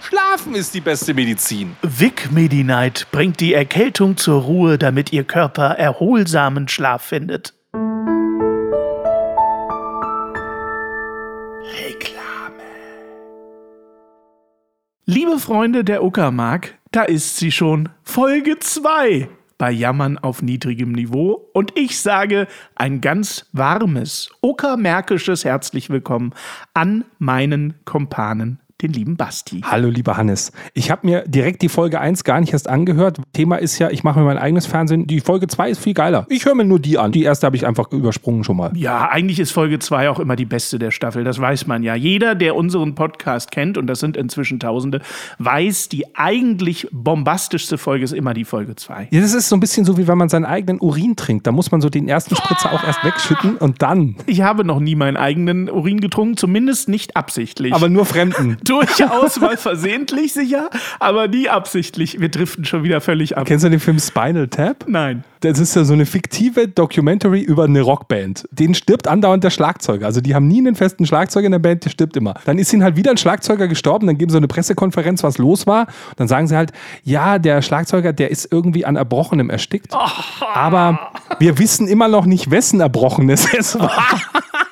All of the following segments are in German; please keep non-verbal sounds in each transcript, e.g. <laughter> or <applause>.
Schlafen ist die beste Medizin. Vic Medi-Night bringt die Erkältung zur Ruhe, damit Ihr Körper erholsamen Schlaf findet. Reklame. Liebe Freunde der Uckermark, da ist sie schon, Folge 2 bei Jammern auf niedrigem Niveau. Und ich sage ein ganz warmes, uckermärkisches Herzlich Willkommen an meinen Kompanen den lieben Basti. Hallo, lieber Hannes. Ich habe mir direkt die Folge 1 gar nicht erst angehört. Thema ist ja, ich mache mir mein eigenes Fernsehen. Die Folge 2 ist viel geiler. Ich höre mir nur die an. Die erste habe ich einfach übersprungen schon mal. Ja, eigentlich ist Folge 2 auch immer die beste der Staffel. Das weiß man ja. Jeder, der unseren Podcast kennt, und das sind inzwischen Tausende, weiß, die eigentlich bombastischste Folge ist immer die Folge 2. Ja, das ist so ein bisschen so, wie wenn man seinen eigenen Urin trinkt. Da muss man so den ersten Spritzer auch erst wegschütten und dann. Ich habe noch nie meinen eigenen Urin getrunken, zumindest nicht absichtlich. Aber nur Fremden. Durchaus mal versehentlich sicher, aber nie absichtlich. Wir driften schon wieder völlig ab. Kennst du den Film Spinal Tap? Nein. Das ist ja so eine fiktive Documentary über eine Rockband. Den stirbt andauernd der Schlagzeuger. Also die haben nie einen festen Schlagzeuger in der Band, der stirbt immer. Dann ist ihnen halt wieder ein Schlagzeuger gestorben, dann geben sie so eine Pressekonferenz, was los war. Und dann sagen sie halt, ja, der Schlagzeuger, der ist irgendwie an Erbrochenem erstickt. Oh. Aber wir wissen immer noch nicht, wessen Erbrochenes es war. <laughs>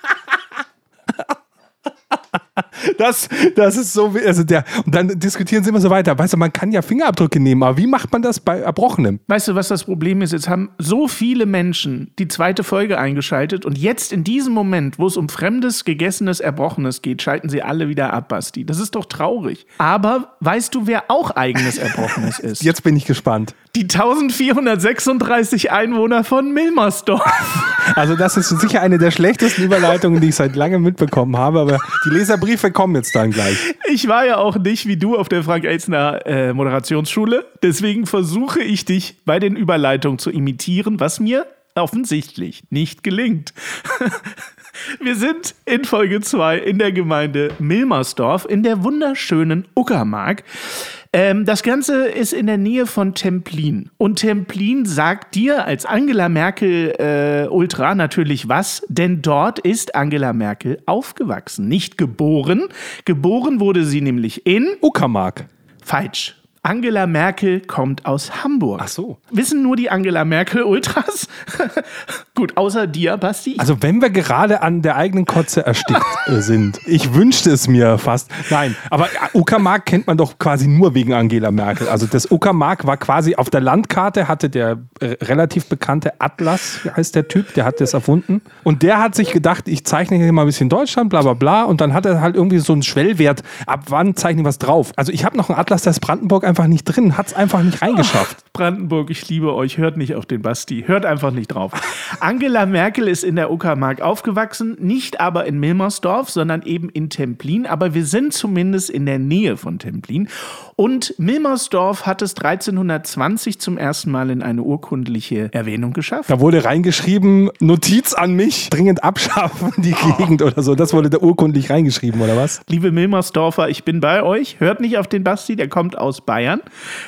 <laughs> Das, das ist so, also der, und dann diskutieren sie immer so weiter. Weißt du, man kann ja Fingerabdrücke nehmen, aber wie macht man das bei Erbrochenem? Weißt du, was das Problem ist? Jetzt haben so viele Menschen die zweite Folge eingeschaltet und jetzt in diesem Moment, wo es um fremdes, gegessenes, Erbrochenes geht, schalten sie alle wieder ab, Basti. Das ist doch traurig. Aber weißt du, wer auch eigenes Erbrochenes <laughs> ist? Jetzt bin ich gespannt. Die 1436 Einwohner von Milmersdorf. Also das ist sicher eine der schlechtesten Überleitungen, die ich seit langem mitbekommen habe, aber die Leserbriefe kommen jetzt dann gleich. Ich war ja auch nicht wie du auf der Frank-Elzner äh, Moderationsschule, deswegen versuche ich dich bei den Überleitungen zu imitieren, was mir offensichtlich nicht gelingt. <laughs> Wir sind in Folge 2 in der Gemeinde Milmersdorf in der wunderschönen Uckermark. Ähm, das Ganze ist in der Nähe von Templin. Und Templin sagt dir als Angela Merkel äh, Ultra natürlich was, denn dort ist Angela Merkel aufgewachsen. Nicht geboren. Geboren wurde sie nämlich in Uckermark. Falsch. Angela Merkel kommt aus Hamburg. Ach so. Wissen nur die Angela Merkel Ultras? <laughs> Gut, außer dir, Basti. Also wenn wir gerade an der eigenen Kotze erstickt <laughs> sind. Ich wünschte es mir fast. Nein, aber Uckermark kennt man doch quasi nur wegen Angela Merkel. Also das Uckermark war quasi auf der Landkarte, hatte der äh, relativ bekannte Atlas, heißt der Typ, der hat das erfunden. Und der hat sich gedacht, ich zeichne hier mal ein bisschen Deutschland, bla bla bla. Und dann hat er halt irgendwie so einen Schwellwert, ab wann zeichne ich was drauf. Also ich habe noch einen Atlas, da ist Brandenburg einfach einfach nicht drin, hat es einfach nicht reingeschafft. Oh, <laughs> Brandenburg, ich liebe euch, hört nicht auf den Basti, hört einfach nicht drauf. Angela Merkel ist in der Uckermark aufgewachsen, nicht aber in Milmersdorf, sondern eben in Templin, aber wir sind zumindest in der Nähe von Templin. Und Milmersdorf hat es 1320 zum ersten Mal in eine urkundliche Erwähnung geschafft. Da wurde reingeschrieben, Notiz an mich, dringend abschaffen die oh. Gegend oder so. Das wurde da urkundlich reingeschrieben, oder was? Liebe Milmersdorfer, ich bin bei euch. Hört nicht auf den Basti, der kommt aus Bayern. Bayern.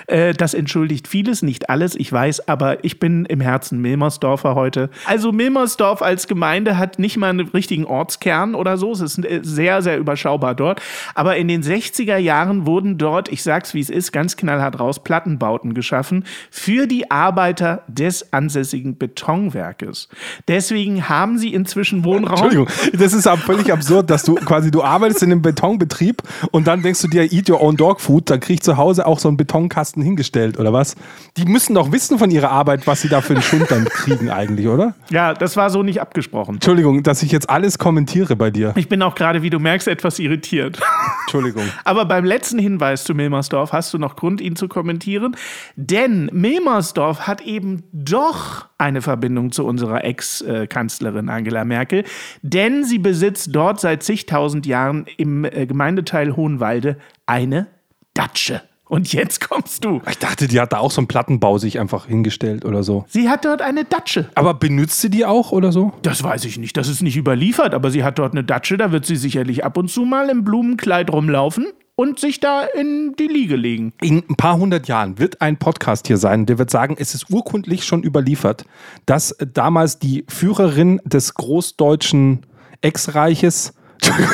Äh, das entschuldigt vieles, nicht alles, ich weiß, aber ich bin im Herzen Milmersdorfer heute. Also Milmersdorf als Gemeinde hat nicht mal einen richtigen Ortskern oder so. Es ist äh, sehr, sehr überschaubar dort. Aber in den 60er Jahren wurden dort, ich sag's wie es ist, ganz knallhart raus, Plattenbauten geschaffen für die Arbeiter des ansässigen Betonwerkes. Deswegen haben sie inzwischen Wohnraum. Entschuldigung, das ist völlig absurd, dass du quasi, du arbeitest in einem Betonbetrieb und dann denkst du dir, eat your own dog food, dann krieg ich zu Hause auch so so einen Betonkasten hingestellt oder was? Die müssen doch wissen von ihrer Arbeit, was sie da für einen Schund dann kriegen eigentlich, oder? Ja, das war so nicht abgesprochen. Entschuldigung, dass ich jetzt alles kommentiere bei dir. Ich bin auch gerade, wie du merkst, etwas irritiert. <laughs> Entschuldigung. Aber beim letzten Hinweis zu Milmersdorf hast du noch Grund, ihn zu kommentieren. Denn Milmersdorf hat eben doch eine Verbindung zu unserer Ex-Kanzlerin Angela Merkel. Denn sie besitzt dort seit zigtausend Jahren im äh, Gemeindeteil Hohenwalde eine Datsche. Und jetzt kommst du. Ich dachte, die hat da auch so einen Plattenbau sich einfach hingestellt oder so. Sie hat dort eine Datsche. Aber benutzt sie die auch oder so? Das weiß ich nicht. Das ist nicht überliefert, aber sie hat dort eine Datsche. Da wird sie sicherlich ab und zu mal im Blumenkleid rumlaufen und sich da in die Liege legen. In ein paar hundert Jahren wird ein Podcast hier sein, der wird sagen, es ist urkundlich schon überliefert, dass damals die Führerin des großdeutschen Ex-Reiches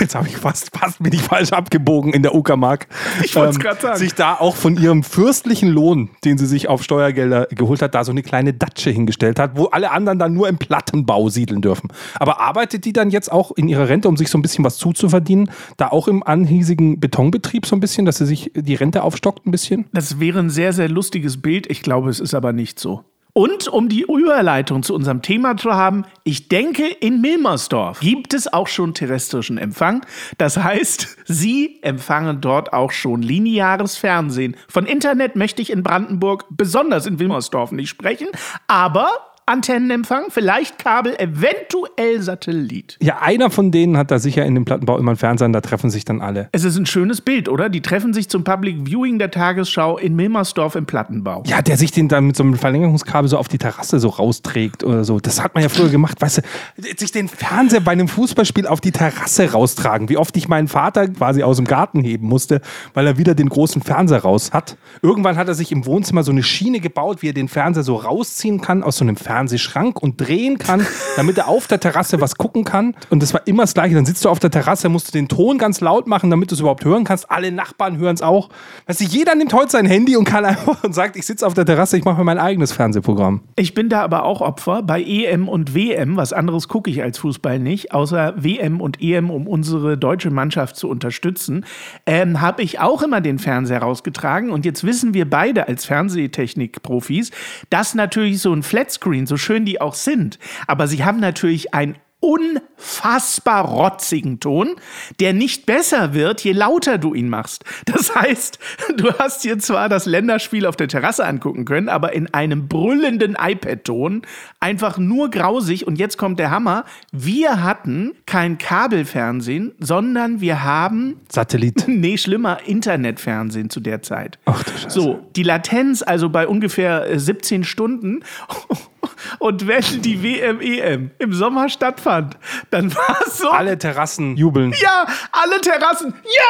jetzt habe ich fast, fast bin ich falsch abgebogen in der Uckermark. Ich wollte es gerade sagen. Sich da auch von ihrem fürstlichen Lohn, den sie sich auf Steuergelder geholt hat, da so eine kleine Datsche hingestellt hat, wo alle anderen dann nur im Plattenbau siedeln dürfen. Aber arbeitet die dann jetzt auch in ihrer Rente, um sich so ein bisschen was zuzuverdienen, da auch im anhiesigen Betonbetrieb so ein bisschen, dass sie sich die Rente aufstockt ein bisschen? Das wäre ein sehr, sehr lustiges Bild. Ich glaube, es ist aber nicht so. Und um die Überleitung zu unserem Thema zu haben, ich denke, in Milmersdorf gibt es auch schon terrestrischen Empfang. Das heißt, Sie empfangen dort auch schon lineares Fernsehen. Von Internet möchte ich in Brandenburg, besonders in Wilmersdorf, nicht sprechen, aber Antennenempfang, vielleicht Kabel, eventuell Satellit. Ja, einer von denen hat da sicher in dem Plattenbau immer einen Fernseher, da treffen sich dann alle. Es ist ein schönes Bild, oder? Die treffen sich zum Public Viewing der Tagesschau in Milmersdorf im Plattenbau. Ja, der sich den dann mit so einem Verlängerungskabel so auf die Terrasse so rausträgt oder so. Das hat man ja früher gemacht, weißt du, sich den Fernseher bei einem Fußballspiel auf die Terrasse raustragen. Wie oft ich meinen Vater quasi aus dem Garten heben musste, weil er wieder den großen Fernseher raus hat. Irgendwann hat er sich im Wohnzimmer so eine Schiene gebaut, wie er den Fernseher so rausziehen kann aus so einem Fernseher. Fernsehschrank und drehen kann, damit er auf der Terrasse was gucken kann. Und das war immer das Gleiche. Dann sitzt du auf der Terrasse, musst du den Ton ganz laut machen, damit du es überhaupt hören kannst. Alle Nachbarn hören es auch. Weißt du, jeder nimmt heute sein Handy und kann einfach und sagt, ich sitze auf der Terrasse, ich mache mir mein eigenes Fernsehprogramm. Ich bin da aber auch Opfer bei EM und WM. Was anderes gucke ich als Fußball nicht, außer WM und EM, um unsere deutsche Mannschaft zu unterstützen. Ähm, Habe ich auch immer den Fernseher rausgetragen. Und jetzt wissen wir beide als Fernsehtechnik-Profis, dass natürlich so ein Flatscreen, so schön die auch sind, aber sie haben natürlich ein unfassbar rotzigen Ton, der nicht besser wird, je lauter du ihn machst. Das heißt, du hast dir zwar das Länderspiel auf der Terrasse angucken können, aber in einem brüllenden iPad-Ton, einfach nur grausig. Und jetzt kommt der Hammer. Wir hatten kein Kabelfernsehen, sondern wir haben Satellit. <laughs> Nee, schlimmer, Internetfernsehen zu der Zeit. Ach du Scheiße. So, die Latenz also bei ungefähr äh, 17 Stunden. <laughs> Und wenn die WM, EM im Sommer stattfand, dann war es so. Alle Terrassen jubeln. Ja, alle Terrassen. Ja!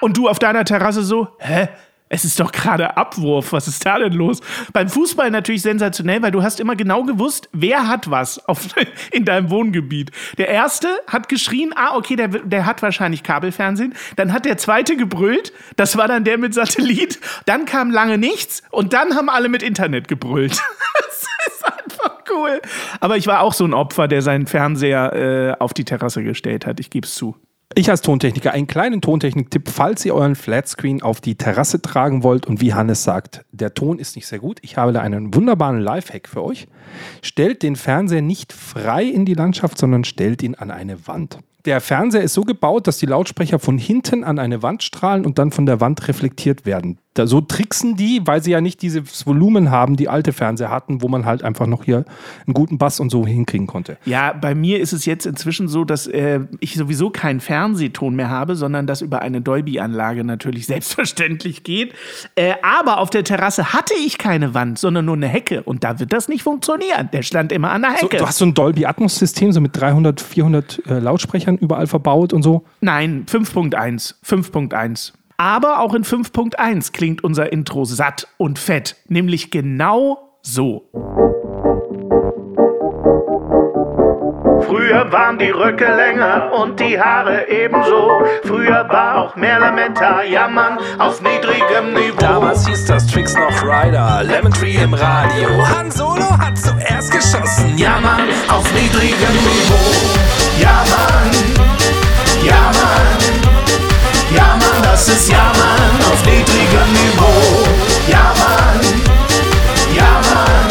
Und du auf deiner Terrasse so, hä? Es ist doch gerade Abwurf. Was ist da denn los? Beim Fußball natürlich sensationell, weil du hast immer genau gewusst, wer hat was auf, <laughs> in deinem Wohngebiet. Der erste hat geschrien, ah, okay, der, der hat wahrscheinlich Kabelfernsehen. Dann hat der zweite gebrüllt. Das war dann der mit Satellit. Dann kam lange nichts und dann haben alle mit Internet gebrüllt. <laughs> das ist einfach cool. Aber ich war auch so ein Opfer, der seinen Fernseher äh, auf die Terrasse gestellt hat. Ich gebe es zu. Ich als Tontechniker einen kleinen Tontechnik-Tipp, falls ihr euren Flatscreen auf die Terrasse tragen wollt und wie Hannes sagt, der Ton ist nicht sehr gut. Ich habe da einen wunderbaren Lifehack für euch. Stellt den Fernseher nicht frei in die Landschaft, sondern stellt ihn an eine Wand. Der Fernseher ist so gebaut, dass die Lautsprecher von hinten an eine Wand strahlen und dann von der Wand reflektiert werden. Da, so tricksen die, weil sie ja nicht dieses Volumen haben, die alte Fernseher hatten, wo man halt einfach noch hier einen guten Bass und so hinkriegen konnte. Ja, bei mir ist es jetzt inzwischen so, dass äh, ich sowieso keinen Fernsehton mehr habe, sondern das über eine Dolby-Anlage natürlich <laughs> selbstverständlich geht. Äh, aber auf der Terrasse hatte ich keine Wand, sondern nur eine Hecke und da wird das nicht funktionieren. Der stand immer an der So, Hecke. du hast so ein Dolby Atmos-System, so mit 300, 400 äh, Lautsprechern überall verbaut und so. Nein, 5.1. 5.1. Aber auch in 5.1 klingt unser Intro satt und fett, nämlich genau so. Früher waren die Röcke länger und die Haare ebenso. Früher war auch mehr Lametta, jammern auf niedrigem Niveau. Damals hieß das Tricks noch Rider, Lemon Tree im Radio. Han Solo hat zuerst geschossen. Ja, Mann, auf niedrigem Niveau. Ja, Mann, das ist Ja, Mann, auf niedrigem Niveau. Ja, Mann, ja, Mann,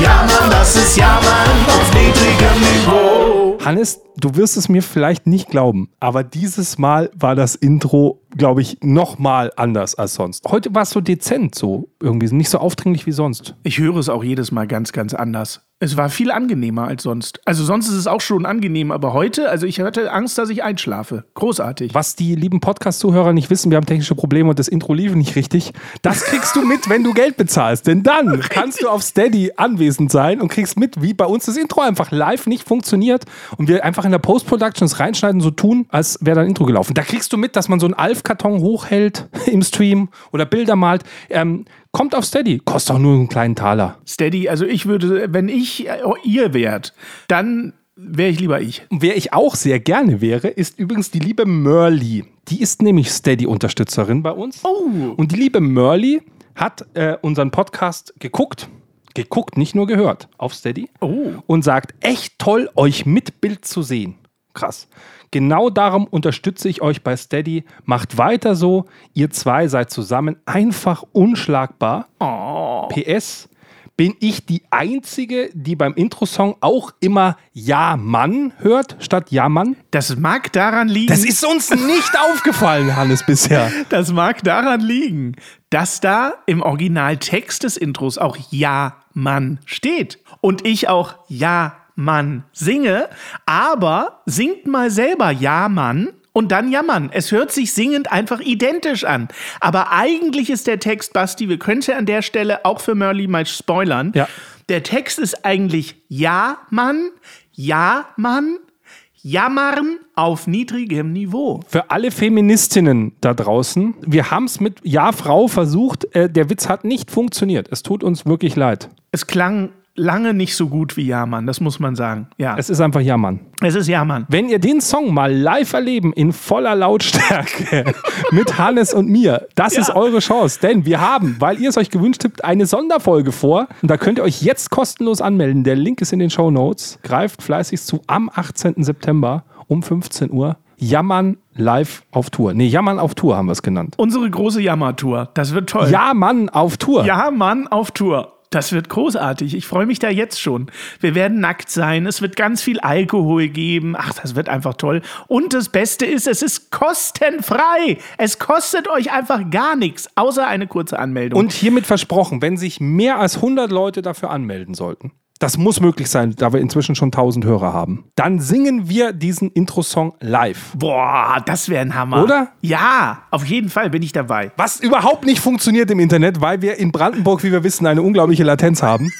ja, Mann, das ist Ja, Mann, auf niedrigem Niveau. Hannes, du wirst es mir vielleicht nicht glauben, aber dieses Mal war das Intro, glaube ich, noch mal anders als sonst. Heute war es so dezent, so irgendwie nicht so aufdringlich wie sonst. Ich höre es auch jedes Mal ganz, ganz anders. Es war viel angenehmer als sonst. Also sonst ist es auch schon angenehm, aber heute, also ich hatte Angst, dass ich einschlafe. Großartig. Was die lieben Podcast-Zuhörer nicht wissen, wir haben technische Probleme und das Intro lief nicht richtig. Das kriegst du mit, wenn du Geld bezahlst. Denn dann <laughs> kannst du auf Steady anwesend sein und kriegst mit, wie bei uns das Intro einfach live nicht funktioniert und wir einfach in der Post-Production es reinschneiden, so tun, als wäre dein Intro gelaufen. Da kriegst du mit, dass man so einen Alf-Karton hochhält <laughs> im Stream oder Bilder malt. Ähm, kommt auf Steady. Kostet auch nur einen kleinen Taler. Steady, also ich würde, wenn ich äh, ihr wärt, dann wäre ich lieber ich. Und wer ich auch sehr gerne wäre, ist übrigens die liebe Merly. Die ist nämlich Steady-Unterstützerin bei uns. Oh. Und die liebe Merly hat äh, unseren Podcast geguckt. Geguckt, nicht nur gehört. Auf Steady. Oh. Und sagt, echt toll, euch mit Bild zu sehen. Krass. Genau darum unterstütze ich euch bei Steady. Macht weiter so. Ihr zwei seid zusammen einfach unschlagbar. PS. Bin ich die Einzige, die beim Intro-Song auch immer Ja Mann hört, statt Ja Mann? Das mag daran liegen. Das ist uns nicht <laughs> aufgefallen, Hannes, bisher. Das mag daran liegen, dass da im Originaltext des Intros auch Ja, Mann steht. Und ich auch Ja, Mann singe, aber singt mal selber Ja, Mann. Und dann jammern. Es hört sich singend einfach identisch an. Aber eigentlich ist der Text, Basti, wir könnten an der Stelle auch für Merly mal spoilern. Ja. Der Text ist eigentlich Ja, Mann, Ja, Mann, jammern auf niedrigem Niveau. Für alle Feministinnen da draußen, wir haben es mit Ja, Frau versucht. Äh, der Witz hat nicht funktioniert. Es tut uns wirklich leid. Es klang lange nicht so gut wie Ja, Mann, das muss man sagen. Ja, Es ist einfach Ja, Mann. es ist Ja, Mann. Wenn ihr den Song mal live erleben in voller Lautstärke <laughs> mit Hannes und mir, das ist eure Chance. Denn wir haben, weil ihr es euch gewünscht habt, eine Sonderfolge vor. Und da könnt ihr euch jetzt kostenlos anmelden. Der Link ist in den Show Notes. Greift fleißig zu am 18. September um 15 Uhr. Jammern live auf Tour. Nee, Jammern auf Tour haben wir es genannt. Unsere große Jammertour, das wird toll. Ja, Mann, auf Tour. Ja, Mann, auf Tour. Das wird großartig. Ich freue mich da jetzt schon. Wir werden nackt sein. Es wird ganz viel Alkohol geben. Ach, das wird einfach toll. Und das Beste ist, es ist kostenfrei. Es kostet euch einfach gar nichts, außer eine kurze Anmeldung. Und hiermit versprochen, wenn sich mehr als 100 Leute dafür anmelden sollten, das muss möglich sein, da wir inzwischen schon 1000 Hörer haben, dann singen wir diesen Intro-Song live. boah, das wäre ein Hammer. Oder? Ja, auf jeden Fall bin ich dabei. Was überhaupt nicht funktioniert im Internet, weil wir in Brandenburg, wie wir wissen, eine unglaubliche Latenz haben.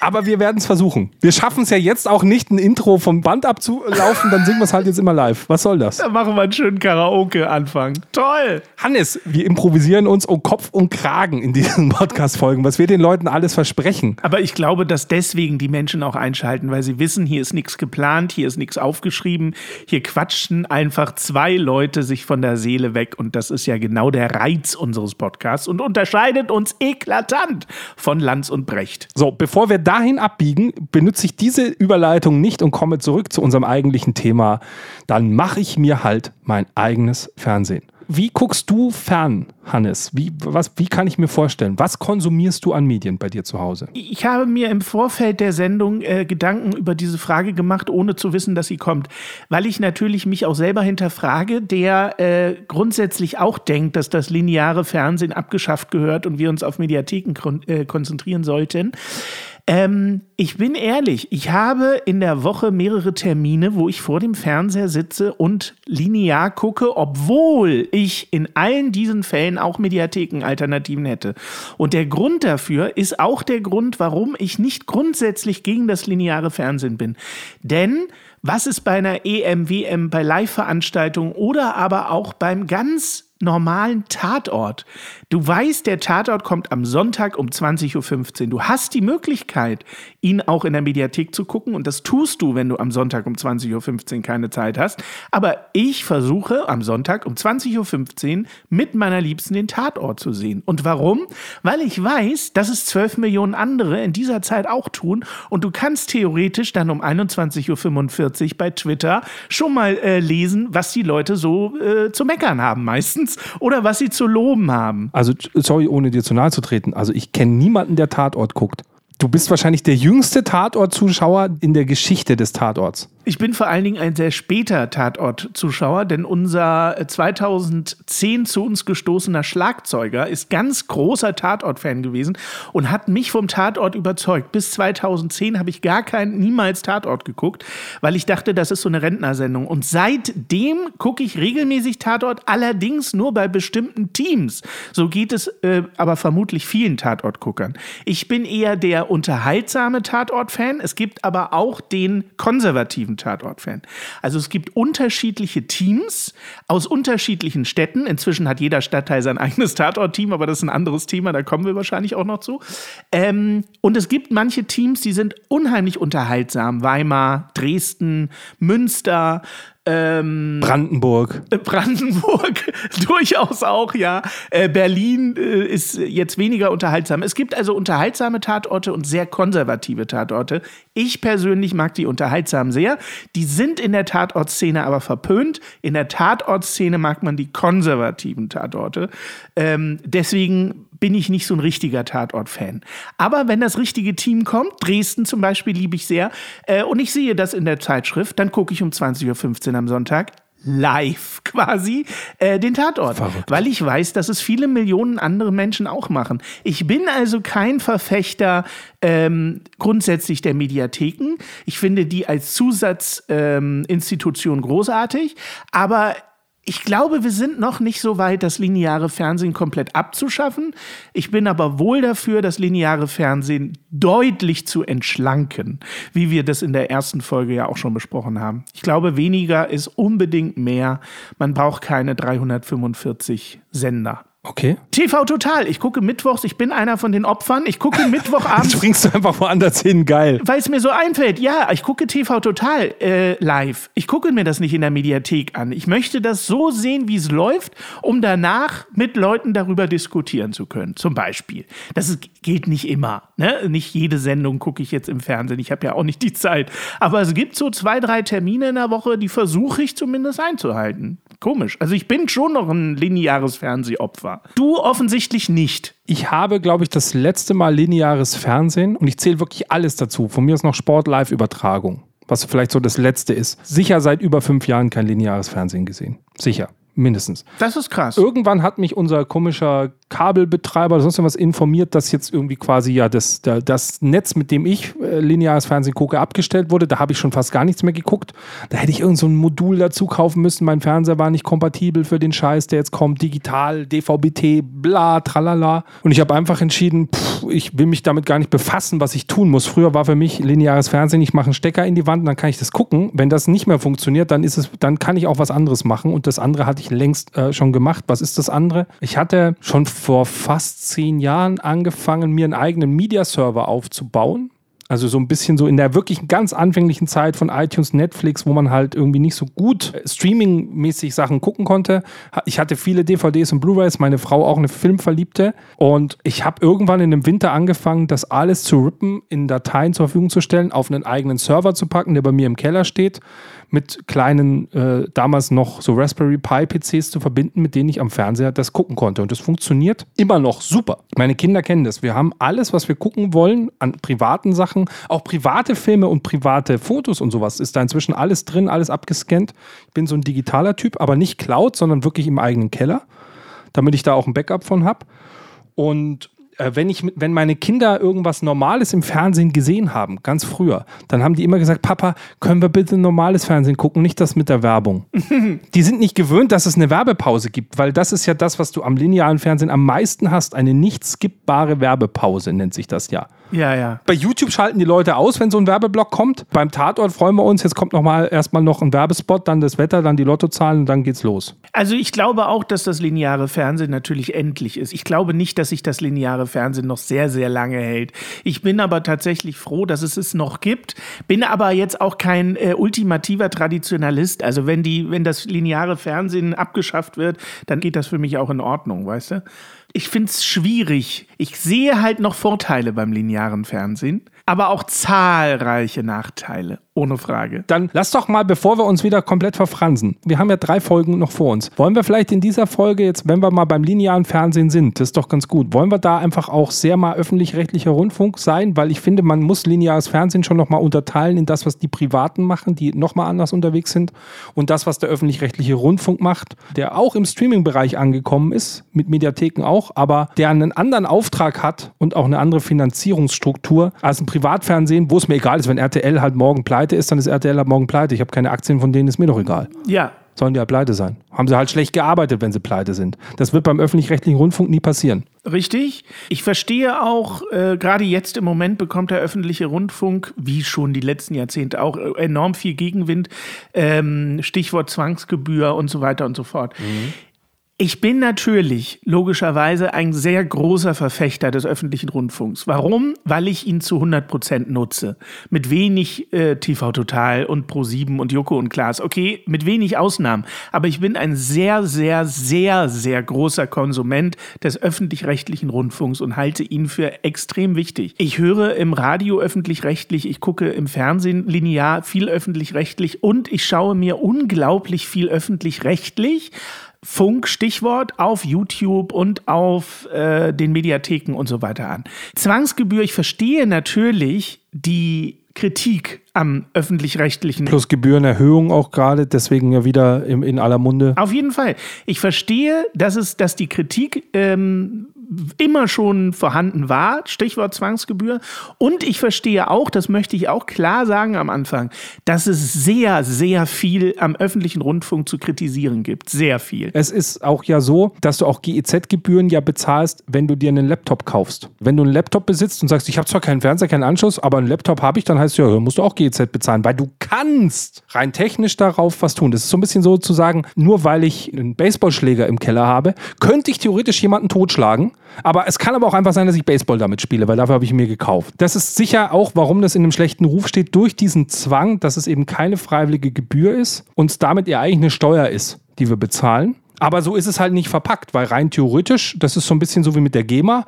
Aber wir werden es versuchen. Wir schaffen es ja jetzt auch nicht, ein Intro vom Band abzulaufen, dann singen wir es halt jetzt immer live. Was soll das? Da machen wir einen schönen Karaoke-Anfang. Toll. Hannes, wir improvisieren uns um Kopf und Kragen in diesen Podcast-Folgen, was wir den Leuten alles versprechen. Aber ich glaube, dass deswegen die Menschen auch einschalten, weil sie wissen, hier ist nichts geplant, hier ist nichts aufgeschrieben, hier quatschen einfach zwei Leute sich von der Seele weg und das ist ja genau der Reiz unseres Podcasts und unterscheidet uns eklatant von Lanz und Brecht. So, bevor wir dahin abbiegen, benutze ich diese Überleitung nicht und komme zurück zu unserem eigentlichen Thema. Dann mache ich mir halt mein eigenes Fernsehen. Wie guckst du fern, Hannes? Wie, was, wie kann ich mir vorstellen? Was konsumierst du an Medien bei dir zu Hause? Ich habe mir im Vorfeld der Sendung äh, Gedanken über diese Frage gemacht, ohne zu wissen, dass sie kommt. Weil ich natürlich mich auch selber hinterfrage, der äh, grundsätzlich auch denkt, dass das lineare Fernsehen abgeschafft gehört und wir uns auf Mediatheken kon äh, konzentrieren sollten. Ähm, ich bin ehrlich, ich habe in der Woche mehrere Termine, wo ich vor dem Fernseher sitze und linear gucke, obwohl ich in allen diesen Fällen auch Mediatheken-Alternativen hätte. Und der Grund dafür ist auch der Grund, warum ich nicht grundsätzlich gegen das lineare Fernsehen bin. Denn was ist bei einer EM, WM, bei Live-Veranstaltungen oder aber auch beim ganz normalen Tatort. Du weißt, der Tatort kommt am Sonntag um 20.15 Uhr. Du hast die Möglichkeit, ihn auch in der Mediathek zu gucken und das tust du, wenn du am Sonntag um 20.15 Uhr keine Zeit hast. Aber ich versuche am Sonntag um 20.15 Uhr mit meiner Liebsten den Tatort zu sehen. Und warum? Weil ich weiß, dass es 12 Millionen andere in dieser Zeit auch tun und du kannst theoretisch dann um 21.45 Uhr bei Twitter schon mal äh, lesen, was die Leute so äh, zu meckern haben meistens oder was sie zu loben haben. Also, sorry, ohne dir zu nahe zu treten. Also, ich kenne niemanden, der Tatort guckt. Du bist wahrscheinlich der jüngste Tatort-Zuschauer in der Geschichte des Tatorts. Ich bin vor allen Dingen ein sehr später Tatort-Zuschauer, denn unser 2010 zu uns gestoßener Schlagzeuger ist ganz großer Tatort-Fan gewesen und hat mich vom Tatort überzeugt. Bis 2010 habe ich gar kein, niemals Tatort geguckt, weil ich dachte, das ist so eine Rentnersendung. Und seitdem gucke ich regelmäßig Tatort, allerdings nur bei bestimmten Teams. So geht es äh, aber vermutlich vielen Tatort-Guckern. Ich bin eher der unterhaltsame Tatort-Fan. Es gibt aber auch den konservativen Tatort-Fan. Also es gibt unterschiedliche Teams aus unterschiedlichen Städten. Inzwischen hat jeder Stadtteil sein <laughs> eigenes Tatort-Team, aber das ist ein anderes Thema, da kommen wir wahrscheinlich auch noch zu. Ähm, und es gibt manche Teams, die sind unheimlich unterhaltsam. Weimar, Dresden, Münster, ähm, Brandenburg. äh, Brandenburg <laughs> durchaus auch, ja. Äh, Berlin äh, ist jetzt weniger unterhaltsam. Es gibt also unterhaltsame Tatorte und sehr konservative Tatorte. Ich persönlich mag die unterhaltsamen sehr. Die sind in der Tatortszene aber verpönt. In der Tatortszene mag man die konservativen Tatorte. Ähm, deswegen bin ich nicht so ein richtiger Tatort-Fan. Aber wenn das richtige Team kommt, Dresden zum Beispiel liebe ich sehr, äh, und ich sehe das in der Zeitschrift, dann gucke ich um 20.15 Uhr am Sonntag live <laughs> quasi äh, den Tatort, Verrückt. weil ich weiß, dass es viele Millionen andere Menschen auch machen. Ich bin also kein Verfechter ähm, grundsätzlich der Mediatheken. Ich finde die als Zusatzinstitution ähm, großartig, aber ich glaube, wir sind noch nicht so weit, das lineare Fernsehen komplett abzuschaffen. Ich bin aber wohl dafür, das lineare Fernsehen deutlich zu entschlanken, wie wir das in der ersten Folge ja auch schon besprochen haben. Ich glaube, weniger ist unbedingt mehr. Man braucht keine 345 Sender. Okay. TV Total. Ich gucke mittwochs. Ich bin einer von den Opfern. Ich gucke <laughs> Mittwochabends Jetzt bringst du einfach woanders hin, geil. weil es mir so einfällt. Ja, ich gucke TV total äh, live. Ich gucke mir das nicht in der Mediathek an. Ich möchte das so sehen, wie es läuft, um danach mit Leuten darüber diskutieren zu können. Zum Beispiel. Das ist, geht nicht immer. Ne? Nicht jede Sendung gucke ich jetzt im Fernsehen. Ich habe ja auch nicht die Zeit. Aber es gibt so zwei, drei Termine in der Woche, die versuche ich zumindest einzuhalten. Komisch. Also ich bin schon noch ein lineares Fernsehopfer. Du offensichtlich nicht. Ich habe, glaube ich, das letzte Mal lineares Fernsehen und ich zähle wirklich alles dazu. Von mir ist noch Sport-Live-Übertragung, was vielleicht so das letzte ist. Sicher seit über fünf Jahren kein lineares Fernsehen gesehen. Sicher. Mindestens. Das ist krass. Irgendwann hat mich unser komischer Kabelbetreiber oder sonst irgendwas informiert, dass jetzt irgendwie quasi ja das, da- das Netz, mit dem ich äh, lineares Fernsehen gucke, abgestellt wurde. Da habe ich schon fast gar nichts mehr geguckt. Da hätte ich irgend so ein Modul dazu kaufen müssen. Mein Fernseher war nicht kompatibel für den Scheiß, der jetzt kommt. Digital, DVB-T, bla, tralala. Und ich habe einfach entschieden, pff, ich will mich damit gar nicht befassen, was ich tun muss. Früher war für mich lineares Fernsehen, ich mache einen Stecker in die Wand und dann kann ich das gucken. Wenn das nicht mehr funktioniert, dann ist es, dann kann ich auch was anderes machen. Und das andere hatte ich längst äh, schon gemacht. Was ist das andere? Ich hatte schon vor fast zehn Jahren angefangen, mir einen eigenen Media-Server aufzubauen. Also so ein bisschen so in der wirklich ganz anfänglichen Zeit von iTunes, Netflix, wo man halt irgendwie nicht so gut äh, streaming-mäßig Sachen gucken konnte. Ich hatte viele DVDs und Blu-rays, meine Frau auch eine Filmverliebte. Und ich habe irgendwann in dem Winter angefangen, das alles zu rippen, in Dateien zur Verfügung zu stellen, auf einen eigenen Server zu packen, der bei mir im Keller steht, mit kleinen, äh, damals noch so Raspberry Pi PCs zu verbinden, mit denen ich am Fernseher das gucken konnte. Und das funktioniert immer noch super. Meine Kinder kennen das. Wir haben alles, was wir gucken wollen, an privaten Sachen, auch private Filme und private Fotos und sowas ist da inzwischen alles drin, alles abgescannt. Ich bin so ein digitaler Typ, aber nicht Cloud, sondern wirklich im eigenen Keller, damit ich da auch ein Backup von habe. Und wenn, ich, wenn meine Kinder irgendwas Normales im Fernsehen gesehen haben, ganz früher, dann haben die immer gesagt, Papa, können wir bitte normales Fernsehen gucken, nicht das mit der Werbung. <laughs> die sind nicht gewöhnt, dass es eine Werbepause gibt, weil das ist ja das, was du am linearen Fernsehen am meisten hast. Eine nicht skippbare Werbepause nennt sich das ja. Ja, ja. Bei YouTube schalten die Leute aus, wenn so ein Werbeblock kommt. Beim Tatort freuen wir uns, jetzt kommt noch mal erstmal noch ein Werbespot, dann das Wetter, dann die Lottozahlen und dann geht's los. Also ich glaube auch, dass das lineare Fernsehen natürlich endlich ist. Ich glaube nicht, dass sich das lineare Fernsehen noch sehr, sehr lange hält. Ich bin aber tatsächlich froh, dass es es noch gibt. Bin aber jetzt auch kein äh, ultimativer Traditionalist. Also wenn die, wenn das lineare Fernsehen abgeschafft wird, dann geht das für mich auch in Ordnung, weißt du? Ich finde es schwierig. Ich sehe halt noch Vorteile beim linearen Fernsehen, aber auch zahlreiche Nachteile. Ohne Frage. Dann lass doch mal, bevor wir uns wieder komplett verfransen, wir haben ja drei Folgen noch vor uns. Wollen wir vielleicht in dieser Folge jetzt, wenn wir mal beim linearen Fernsehen sind, das ist doch ganz gut, wollen wir da einfach auch sehr mal öffentlich-rechtlicher Rundfunk sein? Weil ich finde, man muss lineares Fernsehen schon nochmal unterteilen in das, was die Privaten machen, die nochmal anders unterwegs sind und das, was der öffentlich-rechtliche Rundfunk macht, der auch im Streaming-Bereich angekommen ist, mit Mediatheken auch, aber der einen anderen Auftrag hat und auch eine andere Finanzierungsstruktur als ein Privatfernsehen, wo es mir egal ist, wenn RTL halt morgen pleite ist, dann ist RTL halt morgen pleite. Ich habe keine Aktien von denen, ist mir doch egal. Ja, Sollen die halt pleite sein. Haben sie halt schlecht gearbeitet, wenn sie pleite sind. Das wird beim öffentlich-rechtlichen Rundfunk nie passieren. Richtig. Ich verstehe auch, äh, gerade jetzt im Moment bekommt der öffentliche Rundfunk, wie schon die letzten Jahrzehnte auch, äh, enorm viel Gegenwind. Ähm, Stichwort Zwangsgebühr und so weiter und so fort. Ich bin natürlich logischerweise ein sehr großer Verfechter des öffentlichen Rundfunks. Warum? Weil ich ihn zu 100 Prozent nutze. Mit wenig äh, TV Total und Pro7 und Joko und Klaas. Okay, mit wenig Ausnahmen. Aber ich bin ein sehr, sehr, sehr, sehr großer Konsument des öffentlich-rechtlichen Rundfunks und halte ihn für extrem wichtig. Ich höre im Radio öffentlich-rechtlich, ich gucke im Fernsehen linear viel öffentlich-rechtlich und ich schaue mir unglaublich viel öffentlich-rechtlich Funk, Stichwort, auf YouTube und auf äh, den Mediatheken und so weiter an. Zwangsgebühr, ich verstehe natürlich die Kritik am öffentlich-rechtlichen Plus Gebührenerhöhung auch gerade, deswegen ja wieder im, in aller Munde. Auf jeden Fall. Ich verstehe, dass es, dass die Kritik ähm, immer schon vorhanden war, Stichwort Zwangsgebühr. Und ich verstehe auch, das möchte ich auch klar sagen am Anfang, dass es sehr, sehr viel am öffentlichen Rundfunk zu kritisieren gibt. Sehr viel. Es ist auch ja so, dass du auch GEZ-Gebühren ja bezahlst, wenn du dir einen Laptop kaufst. Wenn du einen Laptop besitzt und sagst, ich habe zwar keinen Fernseher, keinen Anschluss, aber einen Laptop habe ich, dann heißt ja, musst du auch GEZ bezahlen, weil du kannst rein technisch darauf was tun. Das ist so ein bisschen so zu sagen, nur weil ich einen Baseballschläger im Keller habe, könnte ich theoretisch jemanden totschlagen. Aber es kann aber auch einfach sein, dass ich Baseball damit spiele, weil dafür habe ich mir gekauft. Das ist sicher auch, warum das in einem schlechten Ruf steht, durch diesen Zwang, dass es eben keine freiwillige Gebühr ist und damit ja eigentlich eine Steuer ist, die wir bezahlen. Aber so ist es halt nicht verpackt, weil rein theoretisch, das ist so ein bisschen so wie mit der GEMA.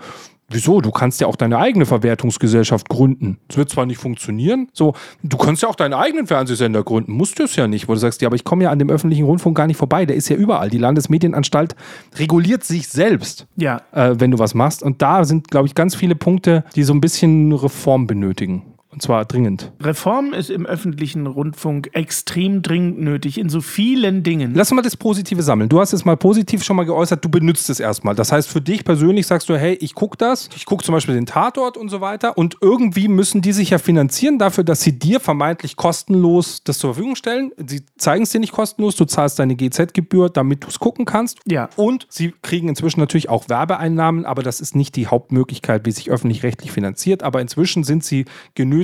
Wieso? Du kannst ja auch deine eigene Verwertungsgesellschaft gründen. Es wird zwar nicht funktionieren, so, du kannst ja auch deinen eigenen Fernsehsender gründen, musst du es ja nicht, wo du sagst, ja, aber ich komme ja an dem öffentlichen Rundfunk gar nicht vorbei, der ist ja überall. Die Landesmedienanstalt reguliert sich selbst, Ja. äh, wenn du was machst. Und da sind, glaube ich, ganz viele Punkte, die so ein bisschen Reform benötigen. Und zwar dringend. Reform ist im öffentlichen Rundfunk extrem dringend nötig, in so vielen Dingen. Lass uns mal das Positive sammeln. Du hast es mal positiv schon mal geäußert, du benutzt es erstmal. Das heißt, für dich persönlich sagst du, hey, ich gucke das, ich gucke zum Beispiel den Tatort und so weiter. Und irgendwie müssen die sich ja finanzieren dafür, dass sie dir vermeintlich kostenlos das zur Verfügung stellen. Sie zeigen es dir nicht kostenlos, du zahlst deine GZ-Gebühr, damit du es gucken kannst. Ja. Und sie kriegen inzwischen natürlich auch Werbeeinnahmen, aber das ist nicht die Hauptmöglichkeit, wie sich öffentlich-rechtlich finanziert. Aber inzwischen sind sie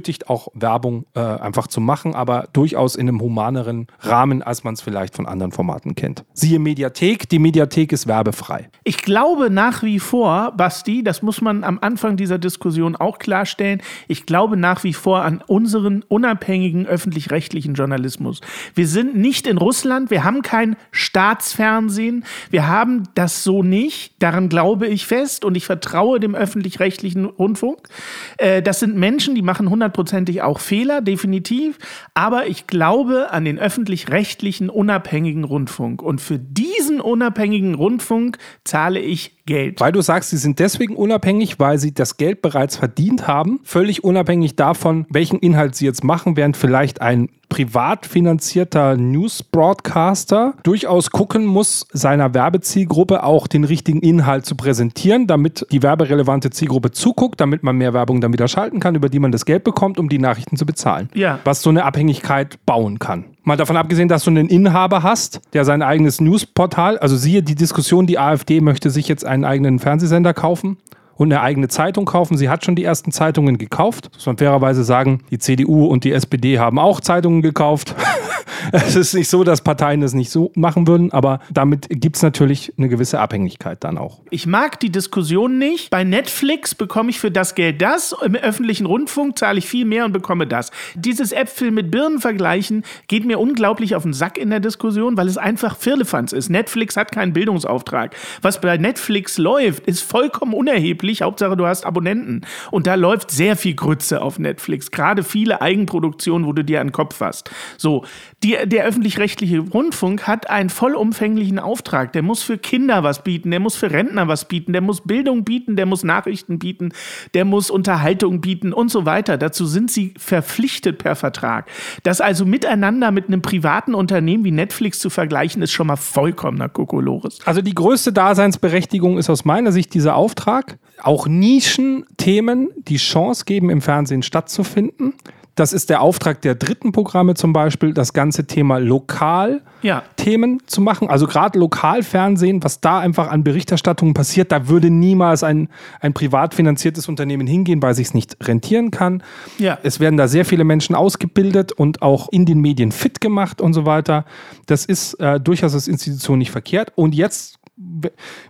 genötigt, auch Werbung äh, einfach zu machen, aber durchaus in einem humaneren Rahmen, als man es vielleicht von anderen Formaten kennt. Siehe Mediathek, die Mediathek ist werbefrei. Ich glaube nach wie vor, Basti, das muss man am Anfang dieser Diskussion auch klarstellen, ich glaube nach wie vor an unseren unabhängigen öffentlich-rechtlichen Journalismus. Wir sind nicht in Russland, wir haben kein Staatsfernsehen, wir haben das so nicht, daran glaube ich fest und ich vertraue dem öffentlich-rechtlichen Rundfunk. Äh, das sind Menschen, die machen hundertprozentig auch Fehler, definitiv, aber ich glaube an den öffentlich-rechtlichen unabhängigen Rundfunk. Und für diesen unabhängigen Rundfunk zahle ich Geld. Weil du sagst, sie sind deswegen unabhängig, weil sie das Geld bereits verdient haben, völlig unabhängig davon, welchen Inhalt sie jetzt machen, während vielleicht ein privat finanzierter News-Broadcaster durchaus gucken muss, seiner Werbezielgruppe auch den richtigen Inhalt zu präsentieren, damit die werberelevante Zielgruppe zuguckt, damit man mehr Werbung dann wieder schalten kann, über die man das Geld bekommt, um die Nachrichten zu bezahlen. Ja. Was so eine Abhängigkeit bauen kann. Mal davon abgesehen, dass du einen Inhaber hast, der sein eigenes Newsportal, also siehe die Diskussion, die AfD möchte sich jetzt einen eigenen Fernsehsender kaufen und eine eigene Zeitung kaufen. Sie hat schon die ersten Zeitungen gekauft. Muss man fairerweise sagen, die CDU und die SPD haben auch Zeitungen gekauft. <laughs> es ist nicht so, dass Parteien das nicht so machen würden, aber damit gibt es natürlich eine gewisse Abhängigkeit dann auch. Ich mag die Diskussion nicht. Bei Netflix bekomme ich für das Geld das, im öffentlichen Rundfunk zahle ich viel mehr und bekomme das. Dieses Äpfel mit Birnen vergleichen geht mir unglaublich auf den Sack in der Diskussion, weil es einfach Firlefanz ist. Netflix hat keinen Bildungsauftrag. Was bei Netflix läuft, ist vollkommen unerheblich üblich. Hauptsache, du hast Abonnenten. Und da läuft sehr viel Grütze auf Netflix. Gerade viele Eigenproduktionen, wo du dir den Kopf fasst. So, die, der öffentlich-rechtliche Rundfunk hat einen vollumfänglichen Auftrag. Der muss für Kinder was bieten, der muss für Rentner was bieten, der muss Bildung bieten, der muss Nachrichten bieten, der muss Unterhaltung bieten und so weiter. Dazu sind sie verpflichtet per Vertrag. Das also miteinander mit einem privaten Unternehmen wie Netflix zu vergleichen, ist schon mal vollkommener Kokolores. Also die größte Daseinsberechtigung ist aus meiner Sicht dieser Auftrag. Auch Nischenthemen die Chance geben, im Fernsehen stattzufinden. Das ist der Auftrag der dritten Programme zum Beispiel, das ganze Thema Lokal-Themen Ja. zu machen. Also gerade Lokalfernsehen, was da einfach an Berichterstattungen passiert, da würde niemals ein, ein privat finanziertes Unternehmen hingehen, weil sich es nicht rentieren kann. Ja. Es werden da sehr viele Menschen ausgebildet und auch in den Medien fit gemacht und so weiter. Das ist äh, durchaus als Institution nicht verkehrt. Und jetzt,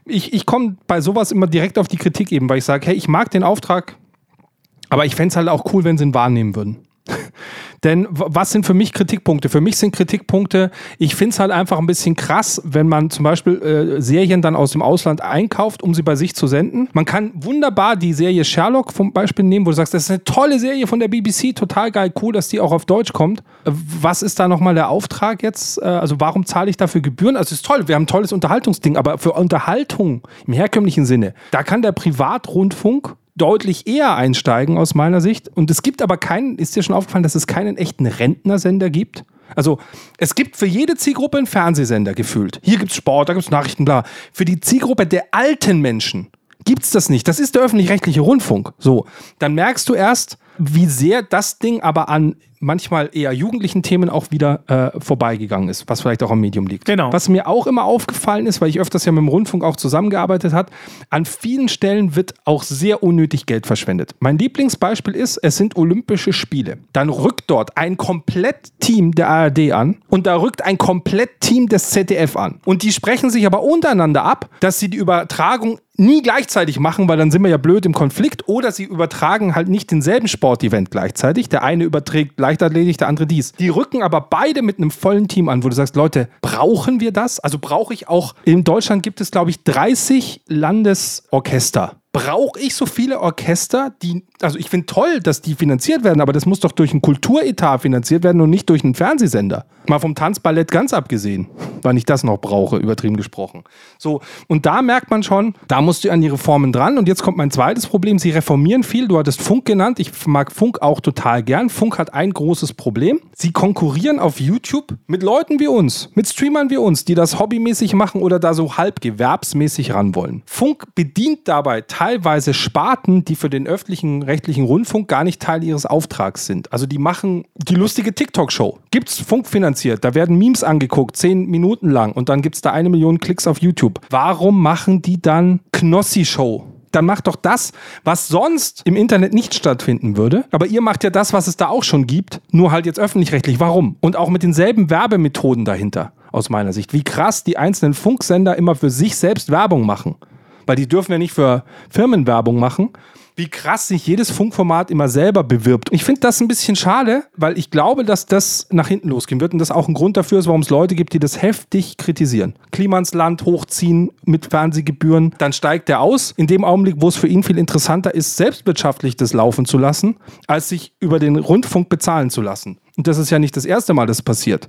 ich, ich komme bei sowas immer direkt auf die Kritik eben, weil ich sage, hey, ich mag den Auftrag, aber ich fände es halt auch cool, wenn sie ihn wahrnehmen würden. Denn was sind für mich Kritikpunkte? Für mich sind Kritikpunkte, ich finde es halt einfach ein bisschen krass, wenn man zum Beispiel äh, Serien dann aus dem Ausland einkauft, um sie bei sich zu senden. Man kann wunderbar die Serie Sherlock vom Beispiel nehmen, wo du sagst, das ist eine tolle Serie von der BBC, total geil, cool, dass die auch auf Deutsch kommt. Äh, Was ist da nochmal der Auftrag jetzt? Äh, Also warum zahle ich dafür Gebühren? Also es ist toll, wir haben ein tolles Unterhaltungsding, aber für Unterhaltung im herkömmlichen Sinne, da kann der Privatrundfunk deutlich eher einsteigen aus meiner Sicht. Und es gibt aber keinen, ist dir schon aufgefallen, dass es keinen echten Rentnersender gibt? Also es gibt für jede Zielgruppe einen Fernsehsender gefühlt. Hier gibt es Sport, da gibt es Nachrichten, bla. Für die Zielgruppe der alten Menschen gibt es das nicht. Das ist der öffentlich-rechtliche Rundfunk. So, dann merkst du erst, wie sehr das Ding aber an manchmal eher jugendlichen Themen auch wieder äh, vorbeigegangen ist, was vielleicht auch am Medium liegt. Genau. Was mir auch immer aufgefallen ist, weil ich öfters ja mit dem Rundfunk auch zusammengearbeitet habe, an vielen Stellen wird auch sehr unnötig Geld verschwendet. Mein Lieblingsbeispiel ist, es sind Olympische Spiele. Dann rückt dort ein Komplett-Team der ARD an und da rückt ein Komplett-Team des ZDF an. Und die sprechen sich aber untereinander ab, dass sie die Übertragung nie gleichzeitig machen, weil dann sind wir ja blöd im Konflikt. Oder sie übertragen halt nicht denselben Sportevent gleichzeitig. Der eine überträgt Leichtathletik, der andere dies. Die rücken aber beide mit einem vollen Team an, wo du sagst, Leute, brauchen wir das? Also brauche ich auch, in Deutschland gibt es, glaube ich, 30 Landesorchester. Brauche ich so viele Orchester, die, also ich finde toll, dass die finanziert werden, aber das muss doch durch einen Kulturetat finanziert werden und nicht durch einen Fernsehsender. Mal vom Tanzballett ganz abgesehen, weil ich das noch brauche, übertrieben gesprochen. So, und da merkt man schon, da musst du an die Reformen dran. Und jetzt kommt mein zweites Problem. Sie reformieren viel. Du hattest Funk genannt. Ich mag Funk auch total gern. Funk hat ein großes Problem. Sie konkurrieren auf YouTube mit Leuten wie uns, mit Streamern wie uns, die das hobbymäßig machen oder da so halb gewerbsmäßig ran wollen. Funk bedient dabei teilweise Sparten, die für den öffentlichen rechtlichen Rundfunk gar nicht Teil ihres Auftrags sind. Also die machen die lustige TikTok-Show. Gibt's Funk finanziert? Da werden Memes angeguckt, zehn Minuten lang und dann gibt's da eine Million Klicks auf YouTube. Warum machen die dann Knossi-Show? Dann macht doch das, was sonst im Internet nicht stattfinden würde. Aber ihr macht ja das, was es da auch schon gibt, nur halt jetzt öffentlich-rechtlich. Warum? Und auch mit denselben Werbemethoden dahinter, aus meiner Sicht. Wie krass die einzelnen Funksender immer für sich selbst Werbung machen. Weil die dürfen ja nicht für Firmen Werbung machen. Wie krass sich jedes Funkformat immer selber bewirbt. Ich finde das ein bisschen schade, weil ich glaube, dass das nach hinten losgehen wird und das auch ein Grund dafür ist, warum es Leute gibt, die das heftig kritisieren. Klima ins Land hochziehen mit Fernsehgebühren, dann steigt er aus. In dem Augenblick, wo es für ihn viel interessanter ist, selbstwirtschaftlich das laufen zu lassen, als sich über den Rundfunk bezahlen zu lassen. Und das ist ja nicht das erste Mal, das passiert.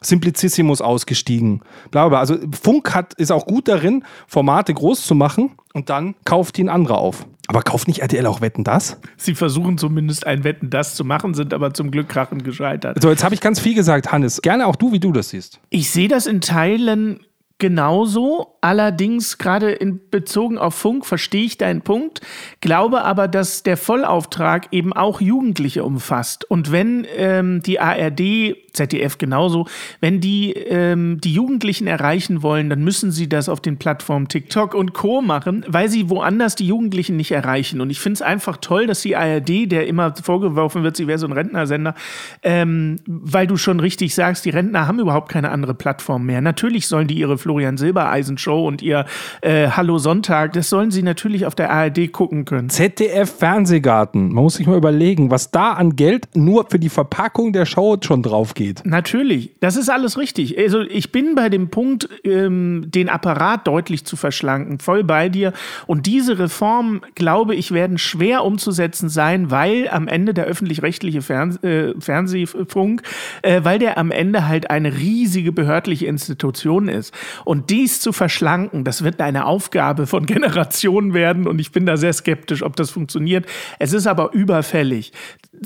Simplicissimus ausgestiegen. Bla bla. Also Funk hat, ist auch gut darin, Formate groß zu machen und dann kauft ihn andere auf. Aber kauft nicht RTL auch Wetten das? Sie versuchen zumindest ein Wetten, das zu machen, sind aber zum Glück krachend gescheitert. So, jetzt habe ich ganz viel gesagt, Hannes. Gerne auch du, wie du das siehst. Ich sehe das in Teilen genauso. Allerdings, gerade in bezogen auf Funk, verstehe ich deinen Punkt, glaube aber, dass der Vollauftrag eben auch Jugendliche umfasst. Und wenn ähm, die ARD, ZDF genauso, wenn die ähm, die Jugendlichen erreichen wollen, dann müssen sie das auf den Plattformen TikTok und Co. machen, weil sie woanders die Jugendlichen nicht erreichen. Und ich finde es einfach toll, dass die ARD, der immer vorgeworfen wird, sie wäre so ein Rentnersender, ähm, weil du schon richtig sagst, die Rentner haben überhaupt keine andere Plattform mehr. Natürlich sollen die ihre Florian Silbereisen Show und ihr äh, Hallo Sonntag, das sollen sie natürlich auf der ARD gucken können. ZDF Fernsehgarten. Man muss sich mal überlegen, was da an Geld nur für die Verpackung der Show schon drauf geht. Natürlich, das ist alles richtig. Also ich bin bei dem Punkt, ähm, den Apparat deutlich zu verschlanken, voll bei dir. Und diese Reformen, glaube ich, werden schwer umzusetzen sein, weil am Ende der öffentlich-rechtliche Fern äh, Fernsehfunk, äh, weil der am Ende halt eine riesige behördliche Institution ist. Und dies zu verschlanken, das wird eine Aufgabe von <laughs> Generationen werden. Und ich bin da sehr skeptisch, ob das funktioniert. Es ist aber überfällig.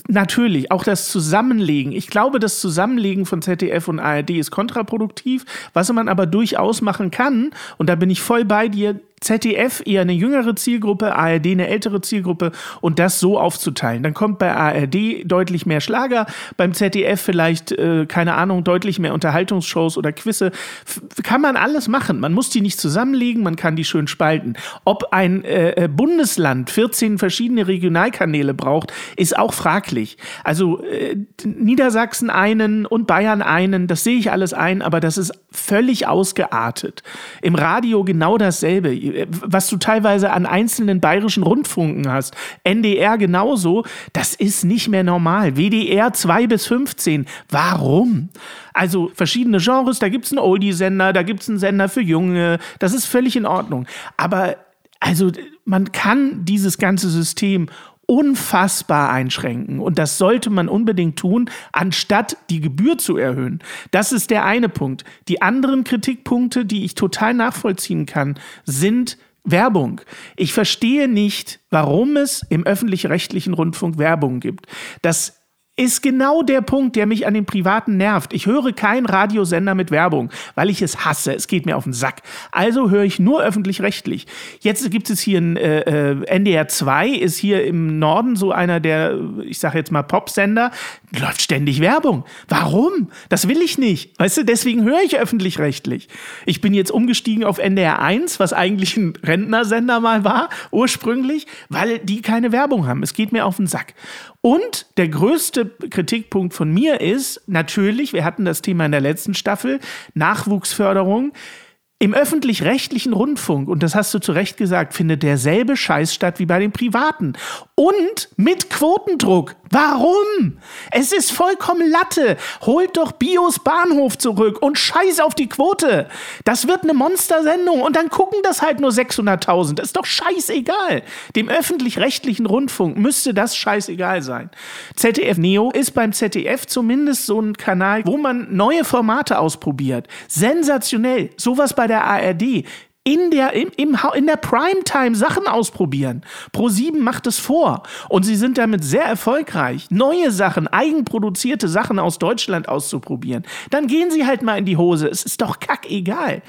Natürlich, auch das Zusammenlegen. Ich glaube, das Zusammenlegen von ZDF und ARD ist kontraproduktiv. Was man aber durchaus machen kann, und da bin ich voll bei dir, ZDF eher eine jüngere Zielgruppe, ARD eine ältere Zielgruppe und das so aufzuteilen. Dann kommt bei ARD deutlich mehr Schlager, beim ZDF vielleicht, äh, keine Ahnung, deutlich mehr Unterhaltungsshows oder Quizze. F kann man alles machen. Man muss die nicht zusammenlegen, man kann die schön spalten. Ob ein äh, Bundesland 14 verschiedene Regionalkanäle braucht, ist auch fraglich. Also äh, Niedersachsen einen und Bayern einen, das sehe ich alles ein, aber das ist völlig ausgeartet. Im Radio genau dasselbe was du teilweise an einzelnen bayerischen Rundfunken hast. NDR genauso. Das ist nicht mehr normal. WDR 2 bis 15. Warum? Also verschiedene Genres, da gibt es einen Oldie-Sender, da gibt es einen Sender für Junge. Das ist völlig in Ordnung. Aber also man kann dieses ganze System unfassbar einschränken. Und das sollte man unbedingt tun, anstatt die Gebühr zu erhöhen. Das ist der eine Punkt. Die anderen Kritikpunkte, die ich total nachvollziehen kann, sind Werbung. Ich verstehe nicht, warum es im öffentlich-rechtlichen Rundfunk Werbung gibt. Das ist genau der Punkt, der mich an den Privaten nervt. Ich höre keinen Radiosender mit Werbung, weil ich es hasse. Es geht mir auf den Sack. Also höre ich nur öffentlich-rechtlich. Jetzt gibt es hier ein äh, äh NDR 2, ist hier im Norden so einer der, ich sage jetzt mal Popsender, läuft ständig Werbung. Warum? Das will ich nicht. Weißt du, deswegen höre ich öffentlich-rechtlich. Ich bin jetzt umgestiegen auf NDR 1, was eigentlich ein Rentnersender mal war, ursprünglich, weil die keine Werbung haben. Es geht mir auf den Sack. Und der größte Kritikpunkt von mir ist natürlich, wir hatten das Thema in der letzten Staffel, Nachwuchsförderung. Im öffentlich-rechtlichen Rundfunk, und das hast du zu Recht gesagt, findet derselbe Scheiß statt wie bei den Privaten. Und mit Quotendruck. Warum? Es ist vollkommen Latte. Holt doch Bios Bahnhof zurück und scheiß auf die Quote. Das wird eine Monstersendung und dann gucken das halt nur 600.000. Das ist doch scheißegal. Dem öffentlich-rechtlichen Rundfunk müsste das scheißegal sein. ZDF Neo ist beim ZDF zumindest so ein Kanal, wo man neue Formate ausprobiert. Sensationell. Sowas bei der ARD in der, im, im, in der Primetime Sachen ausprobieren. Pro7 macht es vor. Und sie sind damit sehr erfolgreich, neue Sachen, eigenproduzierte Sachen aus Deutschland auszuprobieren. Dann gehen sie halt mal in die Hose. Es ist doch kackegal.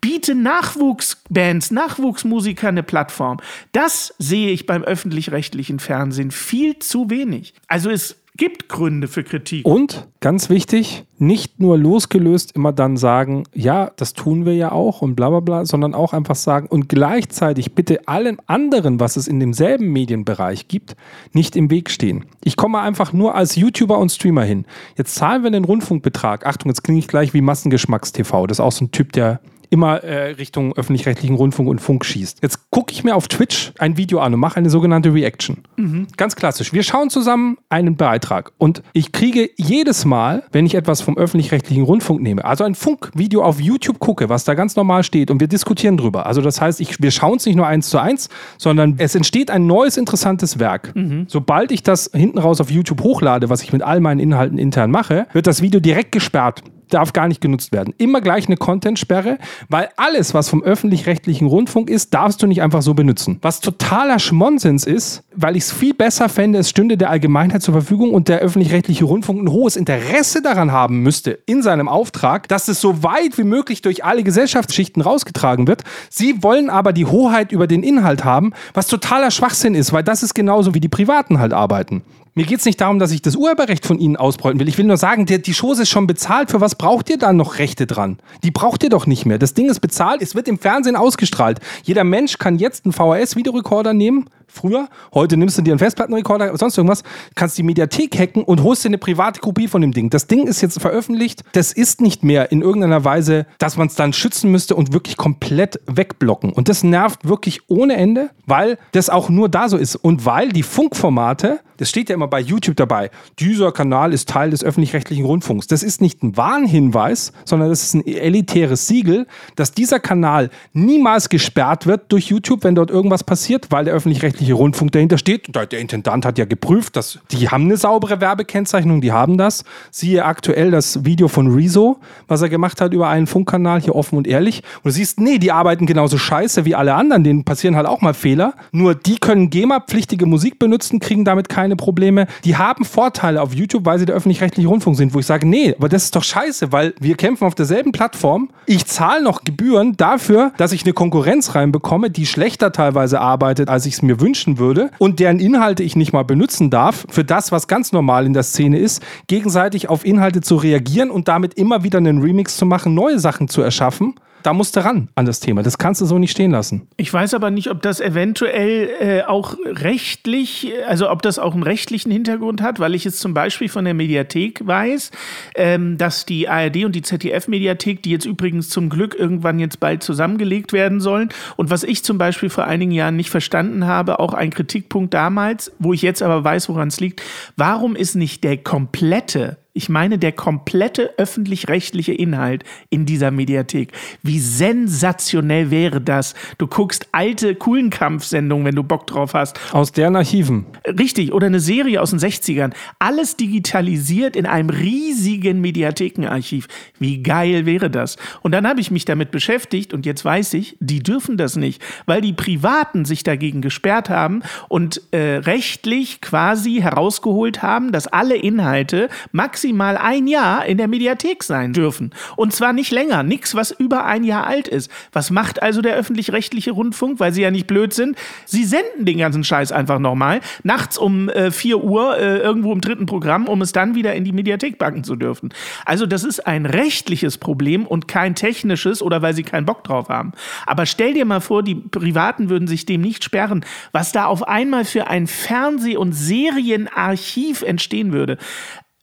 Biete Nachwuchsbands, Nachwuchsmusiker eine Plattform. Das sehe ich beim öffentlich-rechtlichen Fernsehen viel zu wenig. Also es gibt Gründe für Kritik. Und ganz wichtig, nicht nur losgelöst immer dann sagen, ja, das tun wir ja auch und bla bla bla, sondern auch einfach sagen und gleichzeitig bitte allen anderen, was es in demselben Medienbereich gibt, nicht im Weg stehen. Ich komme einfach nur als YouTuber und Streamer hin. Jetzt zahlen wir den Rundfunkbetrag. Achtung, jetzt klinge ich gleich wie Massengeschmacks-TV. Das ist auch so ein Typ, der immer äh, Richtung öffentlich-rechtlichen Rundfunk und Funk schießt. Jetzt gucke ich mir auf Twitch ein Video an und mache eine sogenannte Reaction. Mhm. Ganz klassisch. Wir schauen zusammen einen Beitrag und ich kriege jedes Mal, wenn ich etwas vom öffentlich-rechtlichen Rundfunk nehme, also ein Funkvideo auf YouTube gucke, was da ganz normal steht und wir diskutieren drüber. Also das heißt, ich, wir schauen es nicht nur eins zu eins, sondern es entsteht ein neues interessantes Werk. Mhm. Sobald ich das hinten raus auf YouTube hochlade, was ich mit all meinen Inhalten intern mache, wird das Video direkt gesperrt darf gar nicht genutzt werden. Immer gleich eine Content-Sperre, weil alles, was vom öffentlich-rechtlichen Rundfunk ist, darfst du nicht einfach so benutzen. Was totaler Schmonsens ist, weil ich es viel besser fände, es stünde der Allgemeinheit zur Verfügung und der öffentlich-rechtliche Rundfunk ein hohes Interesse daran haben müsste, in seinem Auftrag, dass es so weit wie möglich durch alle Gesellschaftsschichten rausgetragen wird. Sie wollen aber die Hoheit über den Inhalt haben, was totaler Schwachsinn ist, weil das ist genauso wie die Privaten halt arbeiten. Mir geht es nicht darum, dass ich das Urheberrecht von Ihnen ausbeuten will. Ich will nur sagen, die, die Chose ist schon bezahlt. Für was braucht ihr dann noch Rechte dran? Die braucht ihr doch nicht mehr. Das Ding ist bezahlt, es wird im Fernsehen ausgestrahlt. Jeder Mensch kann jetzt einen VHS-Videorekorder nehmen, früher. Heute nimmst du dir einen Festplattenrekorder, sonst irgendwas, kannst die Mediathek hacken und holst dir eine private Kopie von dem Ding. Das Ding ist jetzt veröffentlicht. Das ist nicht mehr in irgendeiner Weise, dass man es dann schützen müsste und wirklich komplett wegblocken. Und das nervt wirklich ohne Ende, weil das auch nur da so ist und weil die Funkformate, das steht ja immer bei YouTube dabei, dieser Kanal ist Teil des öffentlich-rechtlichen Rundfunks. Das ist nicht ein Warnhinweis, sondern das ist ein elitäres Siegel, dass dieser Kanal niemals gesperrt wird durch YouTube, wenn dort irgendwas passiert, weil der öffentlich-rechtliche Rundfunk dahinter steht. Der Intendant hat ja geprüft, dass die haben eine saubere Werbekennzeichnung, die haben das. Siehe aktuell das Video von Rezo, was er gemacht hat über einen Funkkanal, hier offen und ehrlich. Und du siehst, nee, die arbeiten genauso scheiße wie alle anderen, denen passieren halt auch mal Fehler. Nur die können GEMA-pflichtige Musik benutzen, kriegen damit keine Probleme. Die haben Vorteile auf YouTube, weil sie der öffentlich-rechtliche Rundfunk sind, wo ich sage, nee, aber das ist doch scheiße, weil wir kämpfen auf derselben Plattform. Ich zahle noch Gebühren dafür, dass ich eine Konkurrenz reinbekomme, die schlechter teilweise arbeitet, als ich es mir wünschen würde und deren Inhalte ich nicht mal benutzen darf, für das, was ganz normal in der Szene ist, gegenseitig auf Inhalte zu reagieren und damit immer wieder einen Remix zu machen, neue Sachen zu erschaffen. Da musst du ran an das Thema. Das kannst du so nicht stehen lassen. Ich weiß aber nicht, ob das eventuell äh, auch rechtlich, also ob das auch einen rechtlichen Hintergrund hat, weil ich es zum Beispiel von der Mediathek weiß, ähm, dass die ARD und die ZDF-Mediathek, die jetzt übrigens zum Glück irgendwann jetzt bald zusammengelegt werden sollen, und was ich zum Beispiel vor einigen Jahren nicht verstanden habe, auch ein Kritikpunkt damals, wo ich jetzt aber weiß, woran es liegt, warum ist nicht der komplette ich meine, der komplette öffentlich-rechtliche Inhalt in dieser Mediathek. Wie sensationell wäre das? Du guckst alte Kuhlenkampf-Sendungen, wenn du Bock drauf hast. Aus deren Archiven. Richtig, oder eine Serie aus den 60ern. Alles digitalisiert in einem riesigen Mediathekenarchiv. Wie geil wäre das? Und dann habe ich mich damit beschäftigt und jetzt weiß ich, die dürfen das nicht, weil die Privaten sich dagegen gesperrt haben und äh, rechtlich quasi herausgeholt haben, dass alle Inhalte maximal ein Jahr in der Mediathek sein dürfen. Und zwar nicht länger, nichts, was über ein Jahr alt ist. Was macht also der öffentlich-rechtliche Rundfunk, weil sie ja nicht blöd sind? Sie senden den ganzen Scheiß einfach nochmal, nachts um äh, 4 Uhr äh, irgendwo im dritten Programm, um es dann wieder in die Mediathek packen zu dürfen. Also das ist ein rechtliches Problem und kein technisches oder weil sie keinen Bock drauf haben. Aber stell dir mal vor, die Privaten würden sich dem nicht sperren, was da auf einmal für ein Fernseh- und Serienarchiv entstehen würde.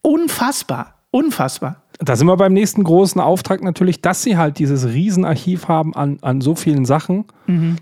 Unfassbar, unfassbar. Da sind wir beim nächsten großen Auftrag natürlich, dass sie halt dieses Riesenarchiv haben an, an so vielen Sachen.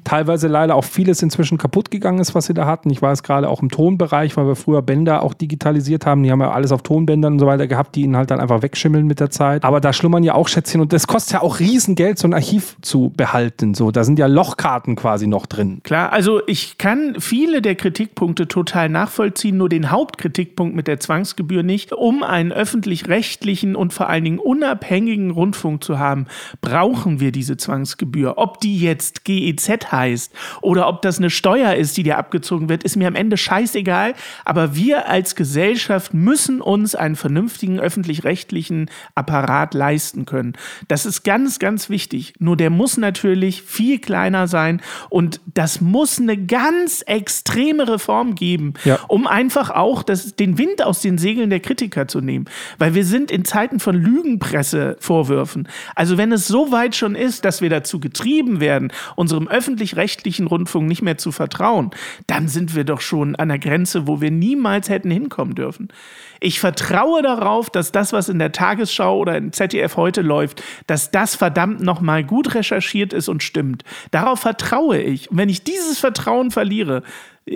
Teilweise leider auch vieles inzwischen kaputt gegangen ist, was sie da hatten. Ich weiß gerade auch im Tonbereich, weil wir früher Bänder auch digitalisiert haben. Die haben ja alles auf Tonbändern und so weiter gehabt, die ihnen halt dann einfach wegschimmeln mit der Zeit. Aber da schlummern ja auch Schätzchen und das kostet ja auch Riesengeld, so ein Archiv zu behalten. So, da sind ja Lochkarten quasi noch drin. Klar, also ich kann viele der Kritikpunkte total nachvollziehen, nur den Hauptkritikpunkt mit der Zwangsgebühr nicht. Um einen öffentlich-rechtlichen und vor allen Dingen unabhängigen Rundfunk zu haben, brauchen wir diese Zwangsgebühr. Ob die jetzt GEZ heißt oder ob das eine Steuer ist, die dir abgezogen wird, ist mir am Ende scheißegal. Aber wir als Gesellschaft müssen uns einen vernünftigen öffentlich-rechtlichen Apparat leisten können. Das ist ganz, ganz wichtig. Nur der muss natürlich viel kleiner sein und das muss eine ganz extreme Reform geben, Ja. um einfach auch das, den Wind aus den Segeln der Kritiker zu nehmen. Weil wir sind in Zeiten von Lügenpressevorwürfen. Also wenn es so weit schon ist, dass wir dazu getrieben werden, unserem öffentlich-rechtlichen Rundfunk nicht mehr zu vertrauen, dann sind wir doch schon an der Grenze, wo wir niemals hätten hinkommen dürfen. Ich vertraue darauf, dass das, was in der Tagesschau oder in ZDF heute läuft, dass das verdammt nochmal gut recherchiert ist und stimmt. Darauf vertraue ich. Und wenn ich dieses Vertrauen verliere,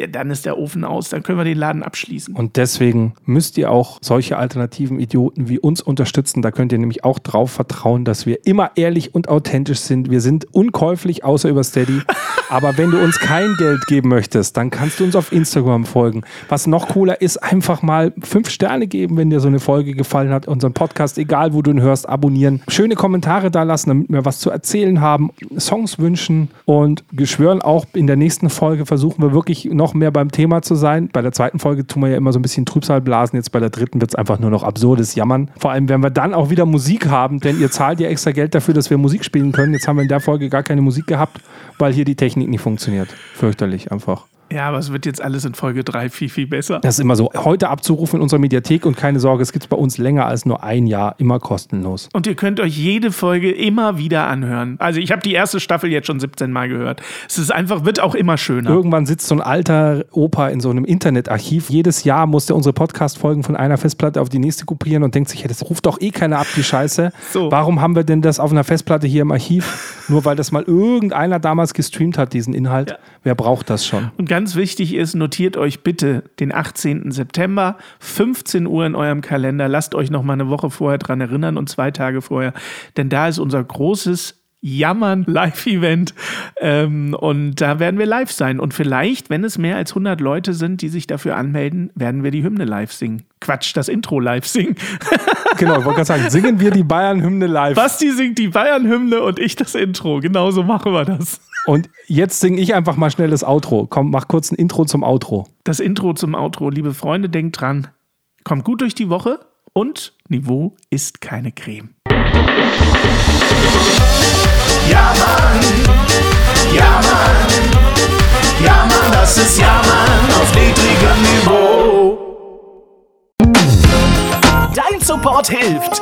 dann ist der Ofen aus, dann können wir den Laden abschließen. Und deswegen müsst ihr auch solche alternativen Idioten wie uns unterstützen. Da könnt ihr nämlich auch drauf vertrauen, dass wir immer ehrlich und authentisch sind. Wir sind unkäuflich, außer über Steady. <laughs> Aber wenn du uns kein Geld geben möchtest, dann kannst du uns auf Instagram folgen. Was noch cooler ist, einfach mal fünf Sterne geben, wenn dir so eine Folge gefallen hat. Unseren Podcast, egal wo du ihn hörst, abonnieren. Schöne Kommentare da lassen, damit wir was zu erzählen haben. Songs wünschen und wir schwören auch in der nächsten Folge versuchen wir wirklich noch mehr beim Thema zu sein. Bei der zweiten Folge tun wir ja immer so ein bisschen Trübsal blasen. Jetzt bei der dritten wird es einfach nur noch absurdes Jammern. Vor allem, wenn wir dann auch wieder Musik haben, denn ihr zahlt ja extra Geld dafür, dass wir Musik spielen können. Jetzt haben wir in der Folge gar keine Musik gehabt, weil hier die Technik nicht funktioniert. Fürchterlich einfach. Ja, aber es wird jetzt alles in Folge 3 viel, viel besser. Das ist immer so. Heute abzurufen in unserer Mediathek und keine Sorge, es gibt es bei uns länger als nur ein Jahr, immer kostenlos. Und ihr könnt euch jede Folge immer wieder anhören. Also ich habe die erste Staffel jetzt schon 17 Mal gehört. Es ist einfach, wird auch immer schöner. Irgendwann sitzt so ein alter Opa in so einem Internetarchiv. Jedes Jahr muss der unsere Podcast-Folgen von einer Festplatte auf die nächste kopieren und denkt sich, hey, das ruft doch eh keiner ab, die Scheiße. <laughs> So. Warum haben wir denn das auf einer Festplatte hier im Archiv? Nur weil das mal irgendeiner damals gestreamt hat, diesen Inhalt. Ja. Wer braucht das schon? Und ganz wichtig ist, notiert euch bitte den 18. September, 15 Uhr in eurem Kalender. Lasst euch noch mal eine Woche vorher dran erinnern und zwei Tage vorher, denn da ist unser großes Jammern Live-Event ähm, und da werden wir live sein. Und vielleicht, wenn es mehr als 100 Leute sind, die sich dafür anmelden, werden wir die Hymne live singen. Quatsch, das Intro live singen. <laughs> Genau, ich wollte gerade sagen, singen wir die Bayern-Hymne live. Basti singt die Bayern-Hymne und ich das Intro. Genauso machen wir das. Und jetzt singe ich einfach mal schnell das Outro. Komm, mach kurz ein Intro zum Outro. Das Intro zum Outro. Liebe Freunde, denkt dran. Kommt gut durch die Woche und Niveau ist keine Creme. Ja, Mann. Ja, Mann. Ja, Mann, das ist Ja, Mann auf niedrigem Niveau. Dein Support hilft.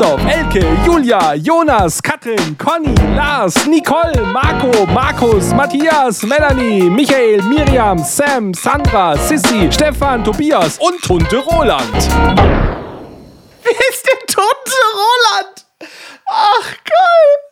Christoph, Elke, Julia, Jonas, Katrin, Conny, Lars, Nicole, Marco, Markus, Matthias, Melanie, Michael, Miriam, Sam, Sandra, Sissy, Stefan, Tobias und Tunte Roland. Wer ist denn Tunte Roland? Ach, geil.